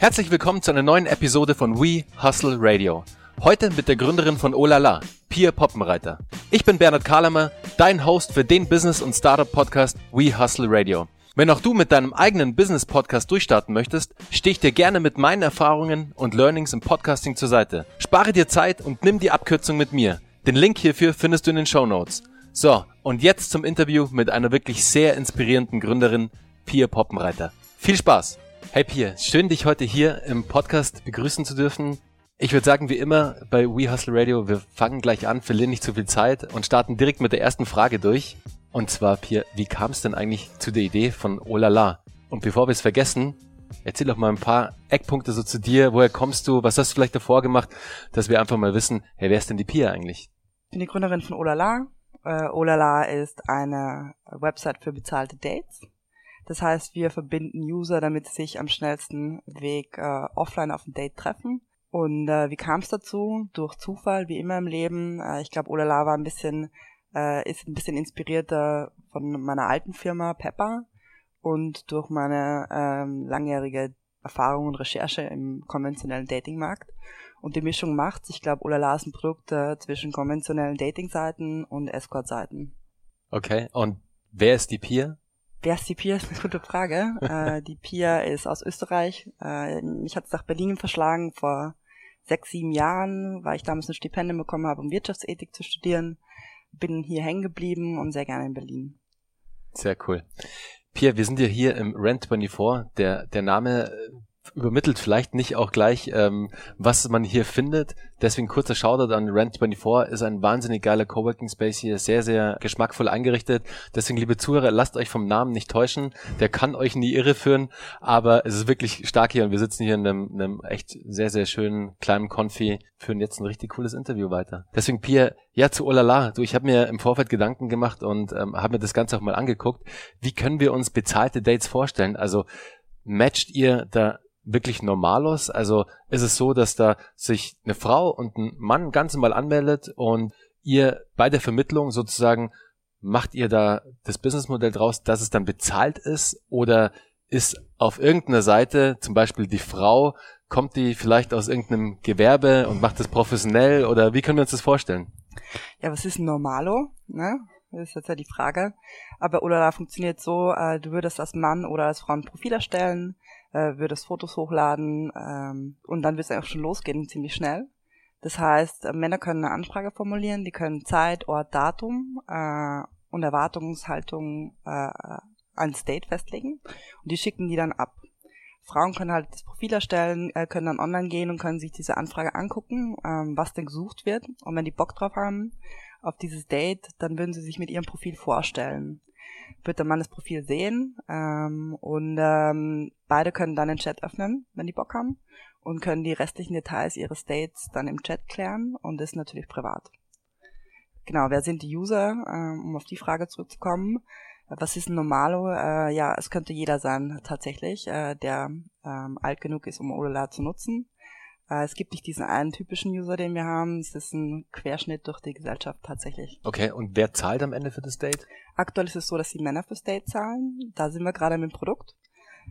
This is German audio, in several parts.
Herzlich willkommen zu einer neuen Episode von We Hustle Radio. Heute mit der Gründerin von Olala, Pia Poppenreiter. Ich bin Bernhard Kahlemer, dein Host für den Business- und Startup-Podcast We Hustle Radio. Wenn auch du mit deinem eigenen Business-Podcast durchstarten möchtest, stehe ich dir gerne mit meinen Erfahrungen und Learnings im Podcasting zur Seite. Spare dir Zeit und nimm die Abkürzung mit mir. Den Link hierfür findest du in den Show Notes. So, und jetzt zum Interview mit einer wirklich sehr inspirierenden Gründerin, Pia Poppenreiter. Viel Spaß! Hey Pia, schön dich heute hier im Podcast begrüßen zu dürfen. Ich würde sagen, wie immer bei We Hustle Radio, wir fangen gleich an, verlieren nicht zu viel Zeit und starten direkt mit der ersten Frage durch. Und zwar, Pia, wie kam es denn eigentlich zu der Idee von Olala? Und bevor wir es vergessen, erzähl doch mal ein paar Eckpunkte so zu dir. Woher kommst du? Was hast du vielleicht davor gemacht, dass wir einfach mal wissen, hey, wer ist denn die Pia eigentlich? Ich bin die Gründerin von Olala. Äh, Olala ist eine Website für bezahlte Dates. Das heißt, wir verbinden User, damit sie sich am schnellsten Weg äh, offline auf ein Date treffen. Und äh, wie kam es dazu? Durch Zufall, wie immer im Leben. Äh, ich glaube, Olala war ein bisschen äh, ist ein bisschen inspirierter von meiner alten Firma Pepper und durch meine ähm, langjährige Erfahrung und Recherche im konventionellen Datingmarkt. Und die Mischung macht's. Ich glaube, Olala ist ein Produkt äh, zwischen konventionellen Datingseiten und Escort-Seiten. Okay, und wer ist die Pia? Wer ist die Pia? ist eine gute Frage. äh, die Pia ist aus Österreich. Äh, mich hat's nach Berlin verschlagen vor sechs, sieben Jahren, weil ich damals ein Stipendium bekommen habe, um Wirtschaftsethik zu studieren bin hier hängen geblieben und sehr gerne in Berlin. Sehr cool. Pierre, wir sind ja hier im Rent 24. Der, der Name übermittelt vielleicht nicht auch gleich, ähm, was man hier findet. Deswegen kurzer Shoutout an Rent24 ist ein wahnsinnig geiler Coworking Space hier, sehr, sehr geschmackvoll eingerichtet. Deswegen, liebe Zuhörer, lasst euch vom Namen nicht täuschen. Der kann euch in die Irre führen, aber es ist wirklich stark hier und wir sitzen hier in einem, einem echt sehr, sehr schönen kleinen Konfi, führen jetzt ein richtig cooles Interview weiter. Deswegen, Pierre, ja, zu Olala. Du, ich habe mir im Vorfeld Gedanken gemacht und ähm, habe mir das Ganze auch mal angeguckt. Wie können wir uns bezahlte Dates vorstellen? Also matcht ihr da wirklich normalos? Also ist es so, dass da sich eine Frau und ein Mann ganz normal anmeldet und ihr bei der Vermittlung sozusagen macht ihr da das Businessmodell draus, dass es dann bezahlt ist oder ist auf irgendeiner Seite zum Beispiel die Frau, kommt die vielleicht aus irgendeinem Gewerbe und macht das professionell oder wie können wir uns das vorstellen? Ja, was ist ein Normalo? Ne? Das ist jetzt ja die Frage. Aber Olala funktioniert so, äh, du würdest als Mann oder als Frau ein Profil erstellen, äh, würdest Fotos hochladen ähm, und dann wird es auch schon losgehen, ziemlich schnell. Das heißt, äh, Männer können eine Anfrage formulieren, die können Zeit, Ort, Datum äh, und Erwartungshaltung äh, ans Date festlegen und die schicken die dann ab. Frauen können halt das Profil erstellen, äh, können dann online gehen und können sich diese Anfrage angucken, ähm, was denn gesucht wird. Und wenn die Bock drauf haben auf dieses Date, dann würden sie sich mit ihrem Profil vorstellen wird der Mann das Profil sehen ähm, und ähm, beide können dann den Chat öffnen, wenn die Bock haben und können die restlichen Details ihres Dates dann im Chat klären und das ist natürlich privat. Genau, wer sind die User, ähm, um auf die Frage zurückzukommen? Was ist ein Normalo? Äh, ja, es könnte jeder sein tatsächlich, äh, der ähm, alt genug ist, um Olala zu nutzen. Äh, es gibt nicht diesen einen typischen User, den wir haben. Es ist ein Querschnitt durch die Gesellschaft tatsächlich. Okay, und wer zahlt am Ende für das Date? Aktuell ist es so, dass die Männer fürs Date zahlen. Da sind wir gerade mit dem Produkt.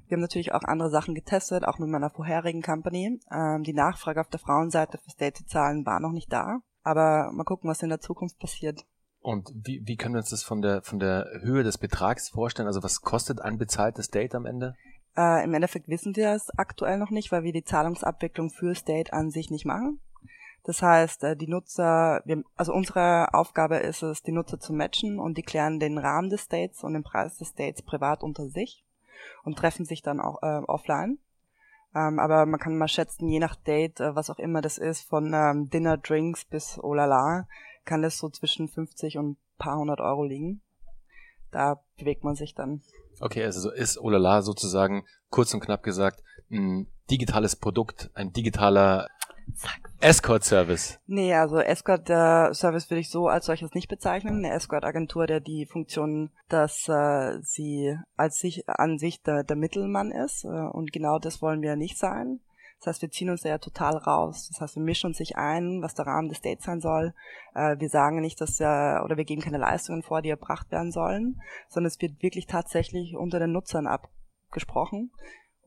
Wir haben natürlich auch andere Sachen getestet, auch mit meiner vorherigen Company. Ähm, die Nachfrage auf der Frauenseite fürs Date zu zahlen war noch nicht da. Aber mal gucken, was in der Zukunft passiert. Und wie, wie können wir uns das von der, von der Höhe des Betrags vorstellen? Also was kostet ein bezahltes Date am Ende? Äh, Im Endeffekt wissen wir es aktuell noch nicht, weil wir die Zahlungsabwicklung für State an sich nicht machen. Das heißt, äh, die Nutzer, wir, also unsere Aufgabe ist es, die Nutzer zu matchen und die klären den Rahmen des States und den Preis des States privat unter sich und treffen sich dann auch äh, offline. Ähm, aber man kann mal schätzen, je nach Date, äh, was auch immer das ist, von ähm, Dinner, Drinks bis Olala, kann das so zwischen 50 und paar hundert Euro liegen. Da bewegt man sich dann. Okay, also so ist Olala sozusagen kurz und knapp gesagt ein digitales Produkt, ein digitaler Escort-Service. Nee, also Escort-Service würde ich so als solches nicht bezeichnen. Eine Escort-Agentur, der die Funktion, dass äh, sie als sich an sich der, der Mittelmann ist. Äh, und genau das wollen wir nicht sein. Das heißt, wir ziehen uns da ja total raus. Das heißt, wir mischen uns nicht ein, was der Rahmen des Dates sein soll. Äh, wir sagen nicht, dass wir, oder wir geben keine Leistungen vor, die erbracht werden sollen, sondern es wird wirklich tatsächlich unter den Nutzern abgesprochen.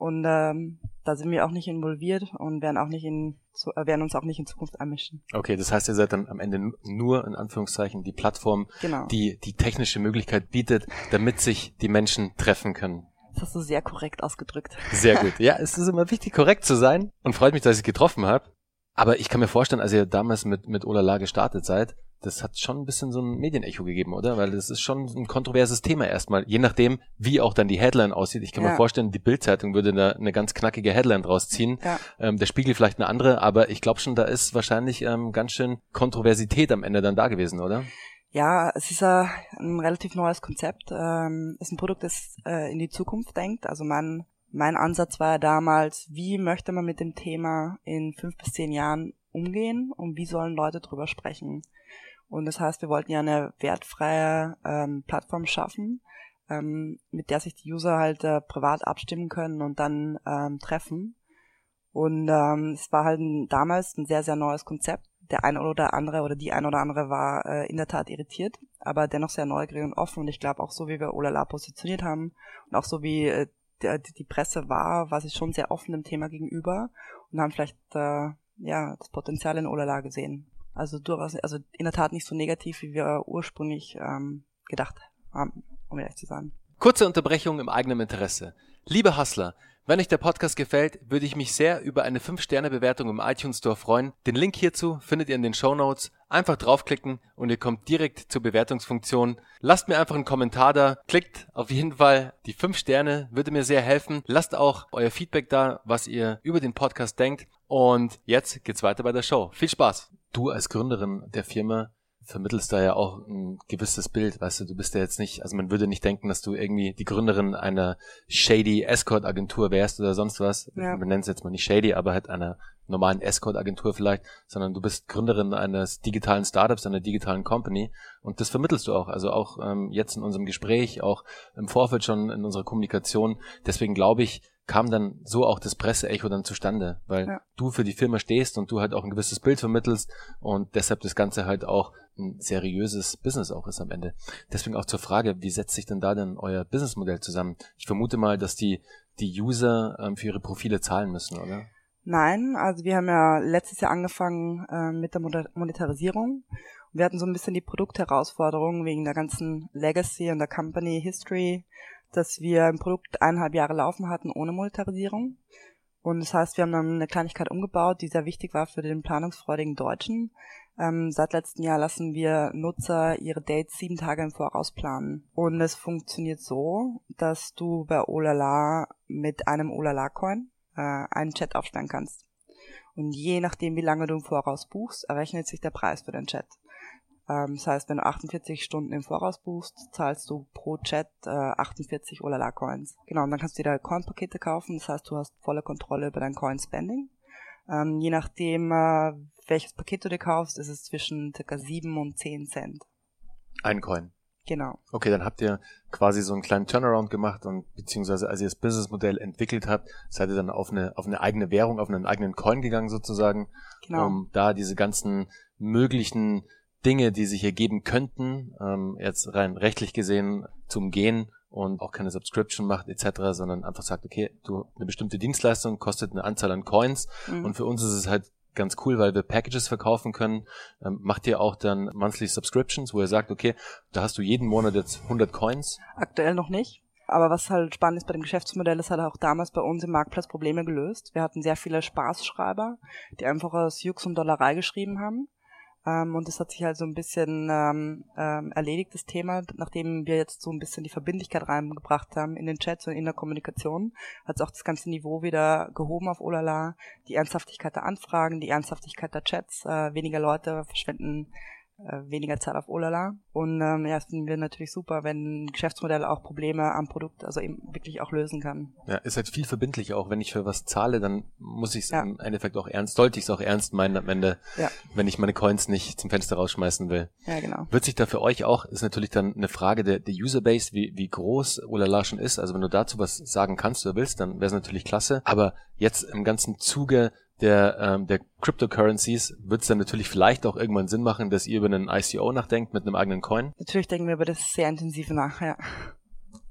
Und ähm, da sind wir auch nicht involviert und werden auch nicht in äh, werden uns auch nicht in Zukunft einmischen. Okay, das heißt, ihr seid dann am Ende nur in Anführungszeichen die Plattform, Genau. die die technische Möglichkeit bietet, damit sich die Menschen treffen können. Das hast du sehr korrekt ausgedrückt. Sehr gut. Ja, es ist immer wichtig, korrekt zu sein und freut mich, dass ich getroffen habe. Aber ich kann mir vorstellen, als ihr damals mit, mit Olala gestartet seid, das hat schon ein bisschen so ein Medienecho gegeben, oder? Weil das ist schon ein kontroverses Thema erstmal, je nachdem, wie auch dann die Headline aussieht. Ich kann Ja. mir vorstellen, die Bildzeitung würde da eine ganz knackige Headline draus ziehen. Ja. Ähm, der Spiegel vielleicht eine andere, aber ich glaube schon, da ist wahrscheinlich ähm, ganz schön Kontroversität am Ende dann da gewesen, oder? Ja, es ist ein relativ neues Konzept. Ähm, es ist ein Produkt, das äh, in die Zukunft denkt. Also mein, mein Ansatz war ja damals, wie möchte man mit dem Thema in fünf bis zehn Jahren umgehen und wie sollen Leute drüber sprechen. Und das heißt, wir wollten ja eine wertfreie ähm, Plattform schaffen, ähm, mit der sich die User halt äh, privat abstimmen können und dann ähm, treffen. Und ähm, es war halt ein, damals ein sehr, sehr neues Konzept. Der eine oder andere oder die eine oder andere war äh, in der Tat irritiert, aber dennoch sehr neugierig und offen. Und ich glaube auch so, wie wir Olala positioniert haben und auch so wie äh, der, die Presse war, war sie schon sehr offen dem Thema gegenüber und haben vielleicht äh, ja das Potenzial in Olala gesehen. Also durchaus, also in der Tat nicht so negativ, wie wir ursprünglich ähm, gedacht haben, um ehrlich zu sein. Kurze Unterbrechung im eigenen Interesse. Liebe Hustler, wenn euch der Podcast gefällt, würde ich mich sehr über eine 5-Sterne-Bewertung im iTunes Store freuen. Den Link hierzu findet ihr in den Show Notes. Einfach draufklicken und ihr kommt direkt zur Bewertungsfunktion. Lasst mir einfach einen Kommentar da. Klickt auf jeden Fall die 5 Sterne, würde mir sehr helfen. Lasst auch euer Feedback da, was ihr über den Podcast denkt. Und jetzt geht's weiter bei der Show. Viel Spaß! Du als Gründerin der Firma vermittelst da ja auch ein gewisses Bild, weißt du, du bist ja jetzt nicht, also man würde nicht denken, dass du irgendwie die Gründerin einer shady Escort-Agentur wärst oder sonst was. Ja. Man nennt es jetzt mal nicht shady, aber halt einer normalen Escort-Agentur vielleicht, sondern du bist Gründerin eines digitalen Startups, einer digitalen Company und das vermittelst du auch, also auch ähm, jetzt in unserem Gespräch, auch im Vorfeld schon in unserer Kommunikation. Deswegen glaube ich, kam dann so auch das Presseecho dann zustande, weil Ja. du für die Firma stehst und du halt auch ein gewisses Bild vermittelst und deshalb das Ganze halt auch ein seriöses Business auch ist am Ende. Deswegen auch zur Frage, wie setzt sich denn da denn euer Businessmodell zusammen? Ich vermute mal, dass die, die User ähm, für ihre Profile zahlen müssen, oder? Nein, also wir haben ja letztes Jahr angefangen äh, mit der Monetarisierung. Wir hatten so ein bisschen die Produktherausforderung wegen der ganzen Legacy und der Company History, dass wir ein Produkt eineinhalb Jahre laufen hatten ohne Monetarisierung. Und das heißt, wir haben dann eine Kleinigkeit umgebaut, die sehr wichtig war für den planungsfreudigen Deutschen. Ähm, seit letztem Jahr lassen wir Nutzer ihre Dates sieben Tage im Voraus planen. Und es funktioniert so, dass du bei Olala mit einem Olala-Coin äh, einen Chat aufsperren kannst. Und je nachdem, wie lange du im Voraus buchst, errechnet sich der Preis für den Chat. Ähm, das heißt, wenn du 48 Stunden im Voraus buchst, zahlst du pro Chat äh, 48 Olala-Coins. Genau, und dann kannst du dir da Coin-Pakete kaufen. Das heißt, du hast volle Kontrolle über dein Coin-Spending. Ähm, je nachdem, äh, welches Paket du dir kaufst, ist es zwischen ca. 7 und 10 Cent. Ein Coin. Genau. Okay, dann habt ihr quasi so einen kleinen Turnaround gemacht und beziehungsweise als ihr das Businessmodell entwickelt habt, seid ihr dann auf eine, auf eine eigene Währung, auf einen eigenen Coin gegangen sozusagen, Genau. um da diese ganzen möglichen Dinge, die sich ergeben könnten, ähm, jetzt rein rechtlich gesehen zu umgehen und auch keine Subscription macht etc., sondern einfach sagt, okay, du eine bestimmte Dienstleistung kostet eine Anzahl an Coins Mhm. und für uns ist es halt ganz cool, weil wir Packages verkaufen können. Ähm, macht ihr auch dann Monthly Subscriptions, wo ihr sagt, okay, da hast du jeden Monat jetzt 100 Coins. Aktuell noch nicht. Aber was halt spannend ist bei dem Geschäftsmodell, das hat auch damals bei uns im Marktplatz Probleme gelöst. Wir hatten sehr viele Spaßschreiber, die einfach aus Jux und Dollerei geschrieben haben. Ähm, und das hat sich halt so ein bisschen ähm, ähm, erledigt, das Thema. Nachdem wir jetzt so ein bisschen die Verbindlichkeit reingebracht haben in den Chats und in der Kommunikation, hat es auch das ganze Niveau wieder gehoben auf Olala. Die Ernsthaftigkeit der Anfragen, die Ernsthaftigkeit der Chats. Äh, weniger Leute verschwenden weniger Zeit auf Olala. Und ähm, ja, das finden wir natürlich super, wenn ein Geschäftsmodell auch Probleme am Produkt, also eben wirklich auch lösen kann. Ja, ist halt viel verbindlicher, auch wenn ich für was zahle, dann muss ich es Ja. im Endeffekt auch ernst, sollte ich es auch ernst meinen am Ende, Ja. wenn ich meine Coins nicht zum Fenster rausschmeißen will. Ja, genau. Wird sich da für euch auch, ist natürlich dann eine Frage der, der Userbase, wie, wie groß Olala schon ist. Also wenn du dazu was sagen kannst oder willst, dann wäre es natürlich klasse. Aber jetzt im ganzen Zuge der, ähm, der Cryptocurrencies wird es dann natürlich vielleicht auch irgendwann Sinn machen, dass ihr über einen ICO nachdenkt mit einem eigenen Coin. Natürlich denken wir über das sehr intensiv nach, ja.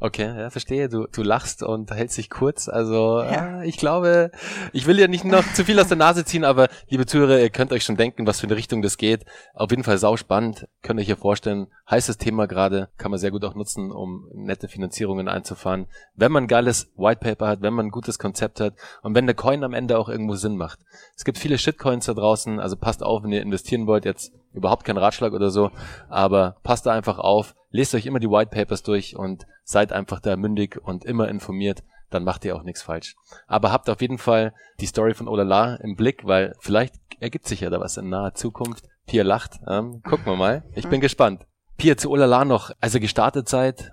Okay, ja, verstehe. Du, du lachst und hältst dich kurz. Also ja. äh, ich glaube, ich will ja nicht noch zu viel aus der Nase ziehen, aber liebe Zuhörer, ihr könnt euch schon denken, was für eine Richtung das geht. Auf jeden Fall sau spannend. Könnt ihr euch hier vorstellen. Heißes Thema gerade, kann man sehr gut auch nutzen, um nette Finanzierungen einzufahren. Wenn man ein geiles White Paper hat, wenn man ein gutes Konzept hat und wenn der Coin am Ende auch irgendwo Sinn macht. Es gibt viele Shitcoins da draußen, also passt auf, wenn ihr investieren wollt, jetzt überhaupt kein Ratschlag oder so, aber passt da einfach auf, lest euch immer die White Papers durch und seid einfach da mündig und immer informiert, dann macht ihr auch nichts falsch. Aber habt auf jeden Fall die Story von Olala im Blick, weil vielleicht ergibt sich ja da was in naher Zukunft. Pia lacht, ähm, gucken wir mal. Ich bin gespannt. Pia, zu Olala noch, als ihr gestartet seid,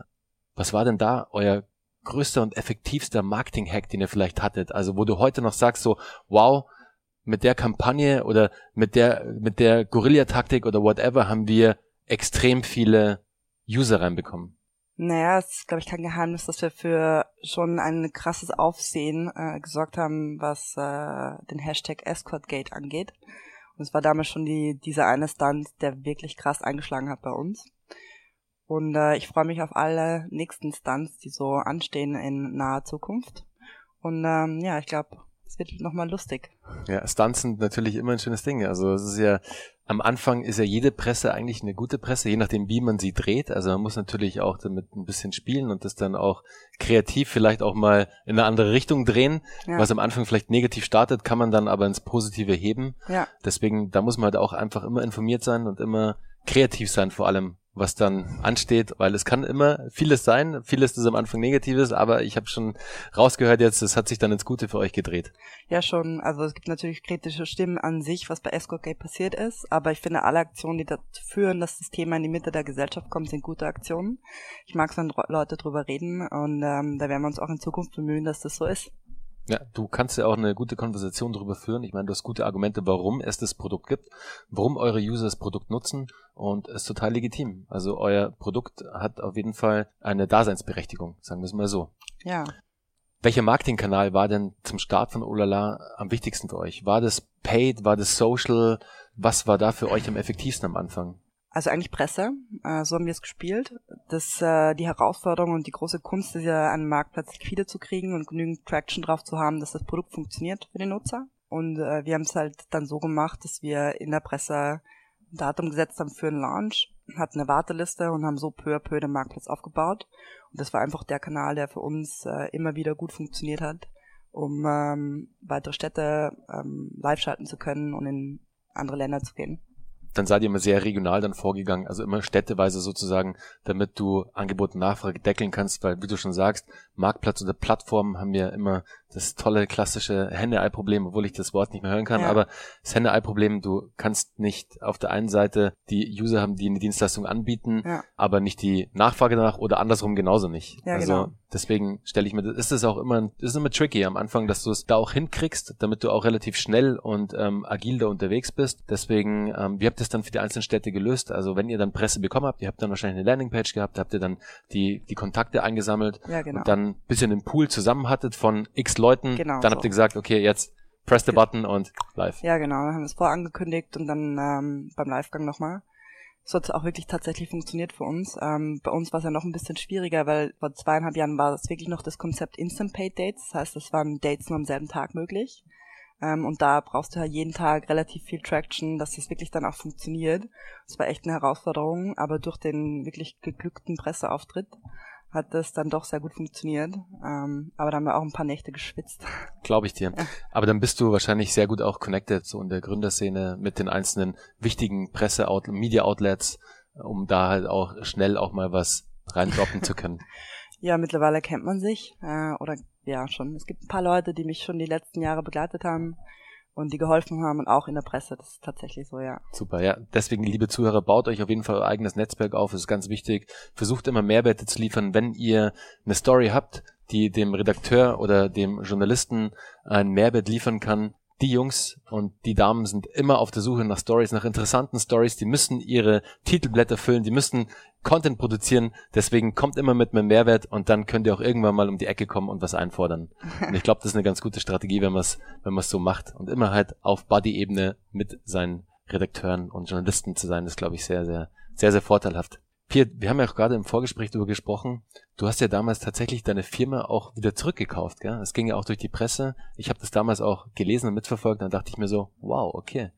was war denn da euer größter und effektivster Marketing-Hack, den ihr vielleicht hattet? Also wo du heute noch sagst so, wow, mit der Kampagne oder mit der, mit der Guerilla-Taktik oder whatever haben wir extrem viele User reinbekommen. Naja, es ist, glaube ich, kein Geheimnis, dass wir für schon ein krasses Aufsehen äh, gesorgt haben, was äh, den Hashtag EscortGate angeht. Und es war damals schon die, dieser eine Stunt, der wirklich krass eingeschlagen hat bei uns. Und äh, ich freue mich auf alle nächsten Stunts, die so anstehen in naher Zukunft. Und ähm, ja, ich glaube, es wird nochmal lustig. Ja, Stunts sind natürlich immer ein schönes Ding. Also es ist ja, am Anfang ist ja jede Presse eigentlich eine gute Presse, je nachdem, wie man sie dreht. Also man muss natürlich auch damit ein bisschen spielen und das dann auch kreativ vielleicht auch mal in eine andere Richtung drehen. Ja. Was am Anfang vielleicht negativ startet, kann man dann aber ins Positive heben. Ja. Deswegen, da muss man halt auch einfach immer informiert sein und immer kreativ sein vor allem was dann ansteht, weil es kann immer vieles sein, vieles ist am Anfang Negatives, aber ich habe schon rausgehört jetzt, es hat sich dann ins Gute für euch gedreht. Ja, schon. Also es gibt natürlich kritische Stimmen an sich, was bei Escort Gate passiert ist, aber ich finde alle Aktionen, die dazu führen, dass das Thema in die Mitte der Gesellschaft kommt, sind gute Aktionen. Ich mag es, wenn Leute drüber reden und ähm, da werden wir uns auch in Zukunft bemühen, dass das so ist. Ja, du kannst ja auch eine gute Konversation darüber führen. Ich meine, du hast gute Argumente, warum es das Produkt gibt, warum eure User das Produkt nutzen und es ist total legitim. Also euer Produkt hat auf jeden Fall eine Daseinsberechtigung, sagen wir es mal so. Ja. Welcher Marketingkanal war denn zum Start von Olala am wichtigsten für euch? War das Paid, war das Social? Was war da für euch am effektivsten am Anfang? Also eigentlich Presse, äh, so haben wir es gespielt. Das, äh, die Herausforderung und die große Kunst ist ja, einen Marktplatz liquide zu kriegen und genügend Traction drauf zu haben, dass das Produkt funktioniert für den Nutzer. Und äh, wir haben es halt dann so gemacht, dass wir in der Presse ein Datum gesetzt haben für einen Launch, hatten eine Warteliste und haben so peu à peu den Marktplatz aufgebaut. Und das war einfach der Kanal, der für uns äh, immer wieder gut funktioniert hat, um ähm, weitere Städte ähm, live schalten zu können und in andere Länder zu gehen dann seid ihr immer sehr regional dann vorgegangen, also immer städteweise sozusagen, damit du Angebot und Nachfrage deckeln kannst, weil wie du schon sagst, Marktplatz oder Plattformen haben ja immer das tolle klassische Henne-Ei-Problem, obwohl ich das Wort nicht mehr hören kann, ja. aber das Henne-Ei-Problem, du kannst nicht auf der einen Seite die User haben, die eine Dienstleistung anbieten, ja. aber nicht die Nachfrage danach oder andersrum genauso nicht. Ja, also genau. deswegen stelle ich mir, ist es auch immer, ist immer tricky am Anfang, dass du es da auch hinkriegst, damit du auch relativ schnell und ähm, agil da unterwegs bist. Deswegen, ähm, wie habt ihr es dann für die einzelnen Städte gelöst? Also wenn ihr dann Presse bekommen habt, ihr habt dann wahrscheinlich eine Landingpage gehabt, habt ihr dann die, die Kontakte eingesammelt ja, genau. und dann bisschen den Pool zusammen hattet von x Leuten, genau dann so. habt ihr gesagt, okay, jetzt press the button und live. Ja, genau, dann haben wir es vorangekündigt und dann ähm, beim Livegang nochmal. So hat es auch wirklich tatsächlich funktioniert für uns. Ähm, bei uns war es ja noch ein bisschen schwieriger, weil vor zweieinhalb Jahren war es wirklich noch das Konzept Instant Paid Dates. Das heißt, es waren Dates nur am selben Tag möglich. Ähm, und da brauchst du ja jeden Tag relativ viel Traction, dass das wirklich dann auch funktioniert. Das war echt eine Herausforderung, aber durch den wirklich geglückten Presseauftritt hat das dann doch sehr gut funktioniert. Ähm, aber da haben wir auch ein paar Nächte geschwitzt. Glaube ich dir. Aber dann bist du wahrscheinlich sehr gut auch connected so in der Gründerszene mit den einzelnen wichtigen Presse Media Outlets, um da halt auch schnell auch mal was reindroppen zu können. Ja, mittlerweile kennt man sich äh, oder ja schon. Es gibt ein paar Leute, die mich schon die letzten Jahre begleitet haben und die geholfen haben und auch in der Presse. Das ist tatsächlich so, ja. Super, ja. Deswegen, liebe Zuhörer, baut euch auf jeden Fall euer eigenes Netzwerk auf. Das ist ganz wichtig. Versucht immer Mehrwerte zu liefern. Wenn ihr eine Story habt, die dem Redakteur oder dem Journalisten einen Mehrwert liefern kann, die Jungs und die Damen sind immer auf der Suche nach Stories, nach interessanten Stories. Die müssen ihre Titelblätter füllen, die müssen Content produzieren. Deswegen kommt immer mit einem Mehrwert und dann könnt ihr auch irgendwann mal um die Ecke kommen und was einfordern. Und ich glaube, das ist eine ganz gute Strategie, wenn man es wenn man so macht und immer halt auf Buddy-Ebene mit seinen Redakteuren und Journalisten zu sein, ist glaube ich sehr sehr sehr sehr vorteilhaft. Pierre, wir haben ja auch gerade im Vorgespräch darüber gesprochen. Du hast ja damals tatsächlich deine Firma auch wieder zurückgekauft, gell? Es ging ja auch durch die Presse. Ich habe das damals auch gelesen und mitverfolgt. Dann dachte ich mir so, wow, okay.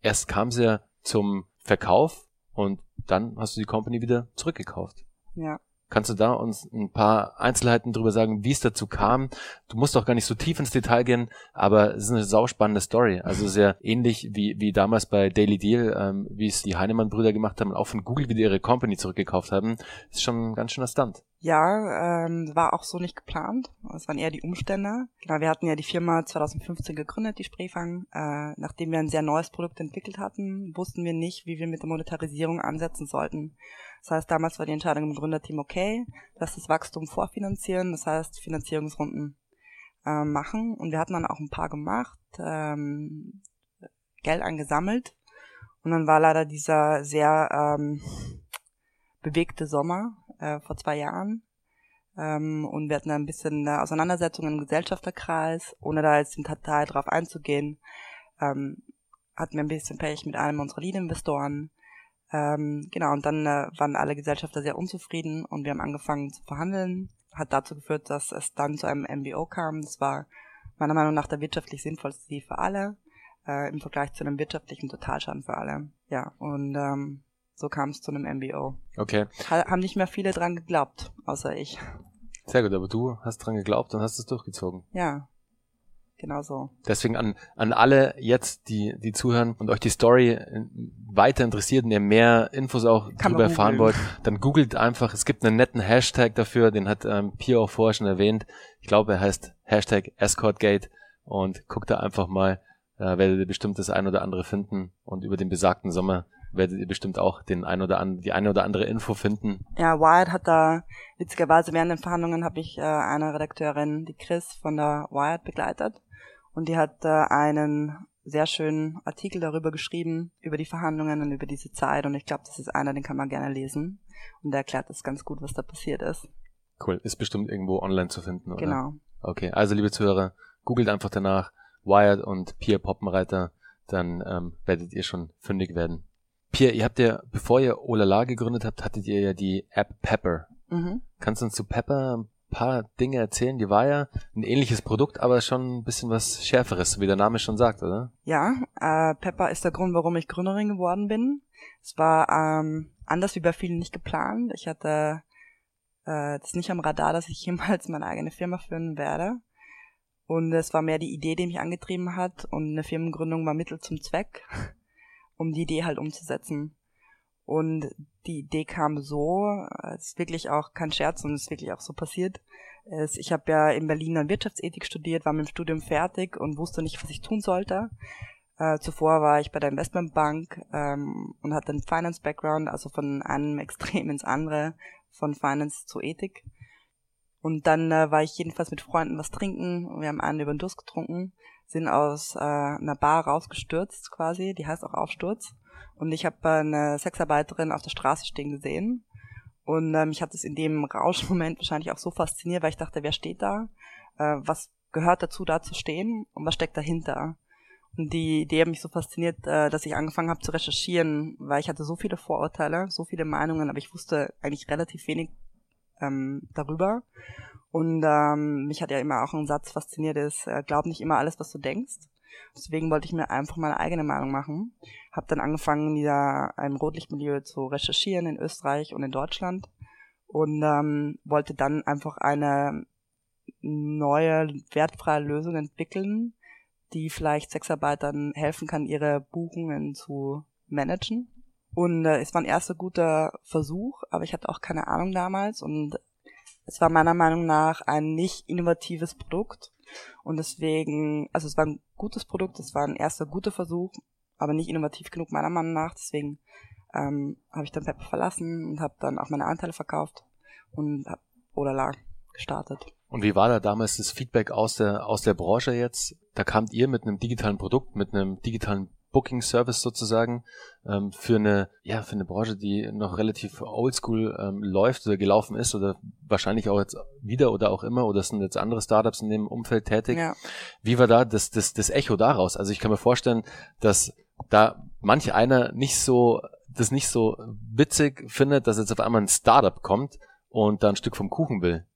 Erst kam sie ja zum Verkauf und dann hast du die Company wieder zurückgekauft. Ja. Kannst du da uns ein paar Einzelheiten drüber sagen, wie es dazu kam? Du musst doch gar nicht so tief ins Detail gehen, aber es ist eine sauspannende Story. Also sehr ähnlich wie, wie damals bei Daily Deal, ähm, wie es die Heinemann-Brüder gemacht haben und auch von Google wieder ihre Company zurückgekauft haben. ist schon ein ganz schöner Stunt. Ja, ähm, war auch so nicht geplant. Es waren eher die Umstände. Genau, wir hatten ja die Firma 2015 gegründet, die Sprayfang. Äh, nachdem wir ein sehr neues Produkt entwickelt hatten, wussten wir nicht, wie wir mit der Monetarisierung ansetzen sollten. Das heißt, damals war die Entscheidung im Gründerteam okay, dass das Wachstum vorfinanzieren, das heißt Finanzierungsrunden äh, machen. Und wir hatten dann auch ein paar gemacht, ähm, Geld angesammelt. Und dann war leider dieser sehr ähm, bewegte Sommer äh, vor zwei Jahren. Ähm, und wir hatten ein bisschen eine Auseinandersetzung im Gesellschafterkreis, ohne da jetzt im Detail drauf einzugehen. Ähm, hatten wir ein bisschen Pech mit einem unserer Lead-Investoren. Ähm, genau, und dann äh, waren alle Gesellschafter sehr unzufrieden und wir haben angefangen zu verhandeln. Hat dazu geführt, dass es dann zu einem MBO kam. Das war meiner Meinung nach der wirtschaftlich sinnvollste Deal für alle, äh, im Vergleich zu einem wirtschaftlichen Totalschaden für alle. Ja, und ähm, so kam es zu einem MBO. Okay. Ha haben nicht mehr viele dran geglaubt, außer ich. Sehr gut, aber du hast dran geglaubt und hast es durchgezogen. Ja, genau so. Deswegen an, an alle jetzt, die, die zuhören und euch die Story weiter interessiert und ihr mehr Infos auch Kann darüber erfahren wollt, dann googelt einfach, es gibt einen netten Hashtag dafür, den hat ähm, Pio auch vorher schon erwähnt. Ich glaube, er heißt Hashtag EscortGate und guckt da einfach mal, äh, werdet ihr bestimmt das ein oder andere finden und über den besagten Sommer werdet ihr bestimmt auch den ein oder an, die eine oder andere Info finden. Ja, Wired hat da, witzigerweise während den Verhandlungen habe ich äh, eine Redakteurin, die Chris von der Wired begleitet und die hat äh, einen sehr schönen Artikel darüber geschrieben, über die Verhandlungen und über diese Zeit und ich glaube, das ist einer, den kann man gerne lesen und der erklärt das ganz gut, was da passiert ist. Cool, ist bestimmt irgendwo online zu finden, oder? Genau. Okay, also liebe Zuhörer, googelt einfach danach Wired und Pierre Poppenreiter, dann ähm, werdet ihr schon fündig werden. Pierre, ihr habt ja, bevor ihr Olala gegründet habt, hattet ihr ja die App Pepper. Mhm. Kannst du uns zu Pepper paar Dinge erzählen? Die war ja ein ähnliches Produkt, aber schon ein bisschen was Schärferes, wie der Name schon sagt, oder? Ja, äh, Pepper ist der Grund, warum ich Gründerin geworden bin. Es war ähm, anders wie bei vielen nicht geplant. Ich hatte äh, das nicht am Radar, dass ich jemals meine eigene Firma führen werde. Und es war mehr die Idee, die mich angetrieben hat. Und eine Firmengründung war Mittel zum Zweck, um die Idee halt umzusetzen. Und die Idee kam so, es ist wirklich auch kein Scherz und es ist wirklich auch so passiert. Ich habe ja in Berlin dann Wirtschaftsethik studiert, war mit dem Studium fertig und wusste nicht, was ich tun sollte. Äh, zuvor war ich bei der Investmentbank ähm, und hatte einen Finance-Background, also von einem Extrem ins andere, von Finance zu Ethik. Und dann äh, war ich jedenfalls mit Freunden was trinken wir haben einen über den Durst getrunken, sind aus äh, einer Bar rausgestürzt quasi, die heißt auch Aufsturz. Und ich habe eine Sexarbeiterin auf der Straße stehen gesehen. Und äh, mich hat es in dem Rauschmoment wahrscheinlich auch so fasziniert, weil ich dachte, wer steht da? Äh, was gehört dazu, da zu stehen? Und was steckt dahinter? Und die Idee hat mich so fasziniert, äh, dass ich angefangen habe zu recherchieren, weil ich hatte so viele Vorurteile, so viele Meinungen, aber ich wusste eigentlich relativ wenig ähm, darüber. Und ähm, mich hat ja immer auch ein Satz fasziniert, ist, äh, glaub nicht immer alles, was du denkst. Deswegen wollte ich mir einfach meine eigene Meinung machen. Habe dann angefangen, wieder einem Rotlichtmilieu zu recherchieren in Österreich und in Deutschland und ähm, wollte dann einfach eine neue wertfreie Lösung entwickeln, die vielleicht Sexarbeitern helfen kann, ihre Buchungen zu managen. Und äh, es war ein erster guter Versuch, aber ich hatte auch keine Ahnung damals und es war meiner Meinung nach ein nicht innovatives Produkt und deswegen, also es war ein gutes Produkt, es war ein erster guter Versuch, aber nicht innovativ genug meiner Meinung nach. Deswegen ähm, habe ich dann Pepper verlassen und habe dann auch meine Anteile verkauft und habe Olala gestartet. Und wie war da damals das Feedback aus der aus der Branche jetzt? Da kamt ihr mit einem digitalen Produkt, mit einem digitalen Booking Service sozusagen ähm, für eine ja für eine Branche, die noch relativ oldschool ähm, läuft oder gelaufen ist oder wahrscheinlich auch jetzt wieder oder auch immer oder sind jetzt andere Startups in dem Umfeld tätig. Ja. Wie war da das das das Echo daraus? Also ich kann mir vorstellen, dass da manch einer nicht so das nicht so witzig findet, dass jetzt auf einmal ein Startup kommt und da ein Stück vom Kuchen will.